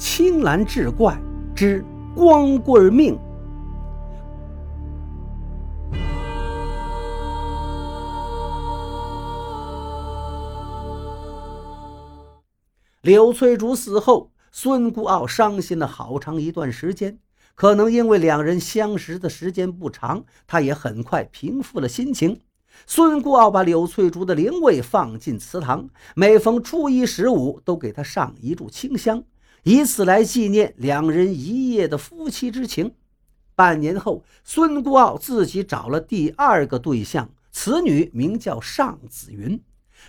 青蓝志怪之光棍命。柳翠竹死后，孙孤傲伤心了好长一段时间。可能因为两人相识的时间不长，他也很快平复了心情。孙孤傲把柳翠竹的灵位放进祠堂，每逢初一十五都给他上一炷清香，以此来纪念两人一夜的夫妻之情。半年后，孙孤傲自己找了第二个对象，此女名叫尚子云。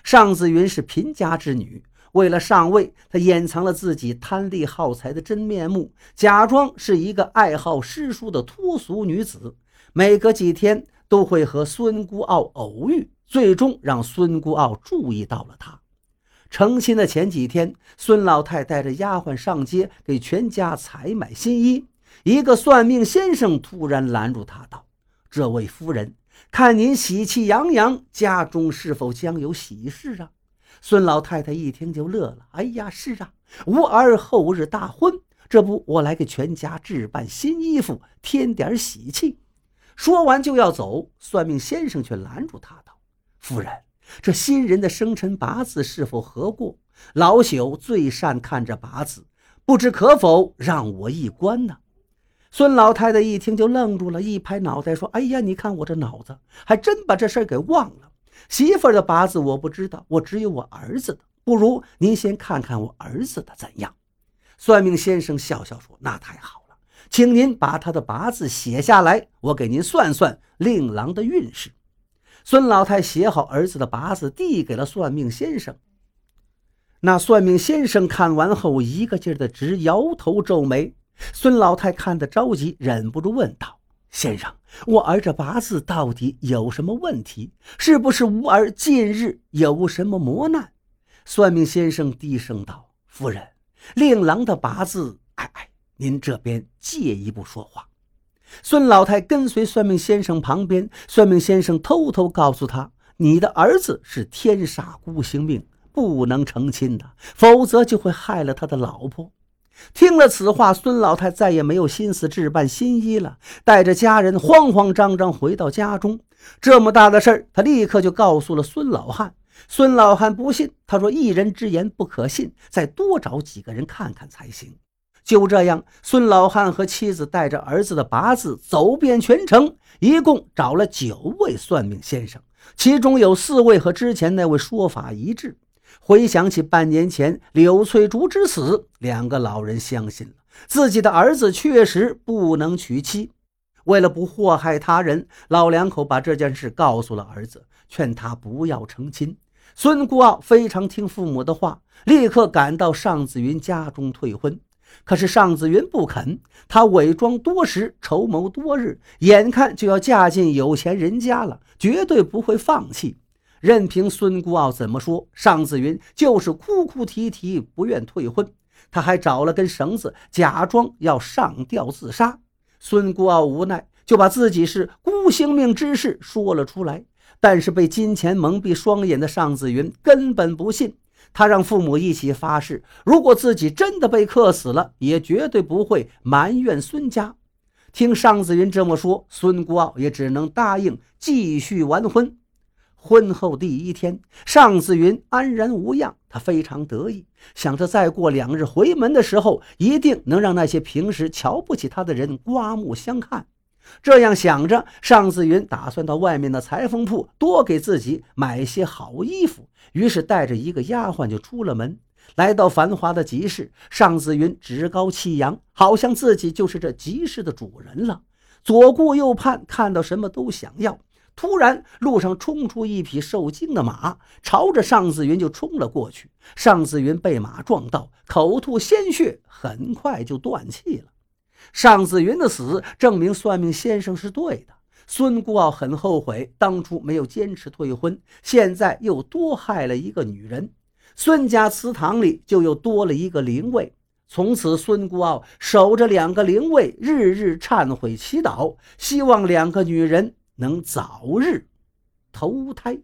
尚子云是贫家之女。为了上位，她掩藏了自己贪利好财的真面目，假装是一个爱好诗书的脱俗女子。每隔几天都会和孙孤傲偶遇，最终让孙孤傲注意到了她。成亲的前几天，孙老太带着丫鬟上街给全家采买新衣，一个算命先生突然拦住他道：“这位夫人，看您喜气洋洋，家中是否将有喜事啊？”孙老太太一听就乐了：“哎呀，是啊，吾儿后日大婚，这不，我来给全家置办新衣服，添点喜气。”说完就要走，算命先生却拦住他道：“夫人，这新人的生辰八字是否合过？老朽最善看这八字，不知可否让我一观呢？”孙老太太一听就愣住了，一拍脑袋说：“哎呀，你看我这脑子，还真把这事儿给忘了。”媳妇儿的八字我不知道，我只有我儿子的。不如您先看看我儿子的怎样？算命先生笑笑说：“那太好了，请您把他的八字写下来，我给您算算令郎的运势。”孙老太写好儿子的八字，递给了算命先生。那算命先生看完后，一个劲儿的直摇头皱眉。孙老太看得着急，忍不住问道。先生，我儿这八字到底有什么问题？是不是吾儿近日有什么磨难？算命先生低声道：“夫人，令郎的八字……哎哎，您这边借一步说话。”孙老太跟随算命先生旁边，算命先生偷偷告诉他：“你的儿子是天煞孤星命，不能成亲的，否则就会害了他的老婆。”听了此话，孙老太再也没有心思置办新衣了，带着家人慌慌张张回到家中。这么大的事儿，他立刻就告诉了孙老汉。孙老汉不信，他说：“一人之言不可信，再多找几个人看看才行。”就这样，孙老汉和妻子带着儿子的八字走遍全城，一共找了九位算命先生，其中有四位和之前那位说法一致。回想起半年前柳翠竹之死，两个老人相信了自己的儿子确实不能娶妻。为了不祸害他人，老两口把这件事告诉了儿子，劝他不要成亲。孙孤傲非常听父母的话，立刻赶到尚子云家中退婚。可是尚子云不肯，他伪装多时，筹谋多日，眼看就要嫁进有钱人家了，绝对不会放弃。任凭孙孤傲怎么说，尚子云就是哭哭啼啼，不愿退婚。他还找了根绳子，假装要上吊自杀。孙孤傲无奈，就把自己是孤星命之事说了出来。但是被金钱蒙蔽双眼的尚子云根本不信。他让父母一起发誓，如果自己真的被克死了，也绝对不会埋怨孙家。听尚子云这么说，孙孤傲也只能答应继续完婚。婚后第一天，尚子云安然无恙，他非常得意，想着再过两日回门的时候，一定能让那些平时瞧不起他的人刮目相看。这样想着，尚子云打算到外面的裁缝铺多给自己买些好衣服，于是带着一个丫鬟就出了门，来到繁华的集市。尚子云趾高气扬，好像自己就是这集市的主人了，左顾右盼，看到什么都想要。突然，路上冲出一匹受惊的马，朝着尚子云就冲了过去。尚子云被马撞到，口吐鲜血，很快就断气了。尚子云的死证明算命先生是对的。孙孤傲很后悔当初没有坚持退婚，现在又多害了一个女人。孙家祠堂里就又多了一个灵位。从此，孙孤傲守着两个灵位，日日忏悔祈祷，希望两个女人。能早日投胎。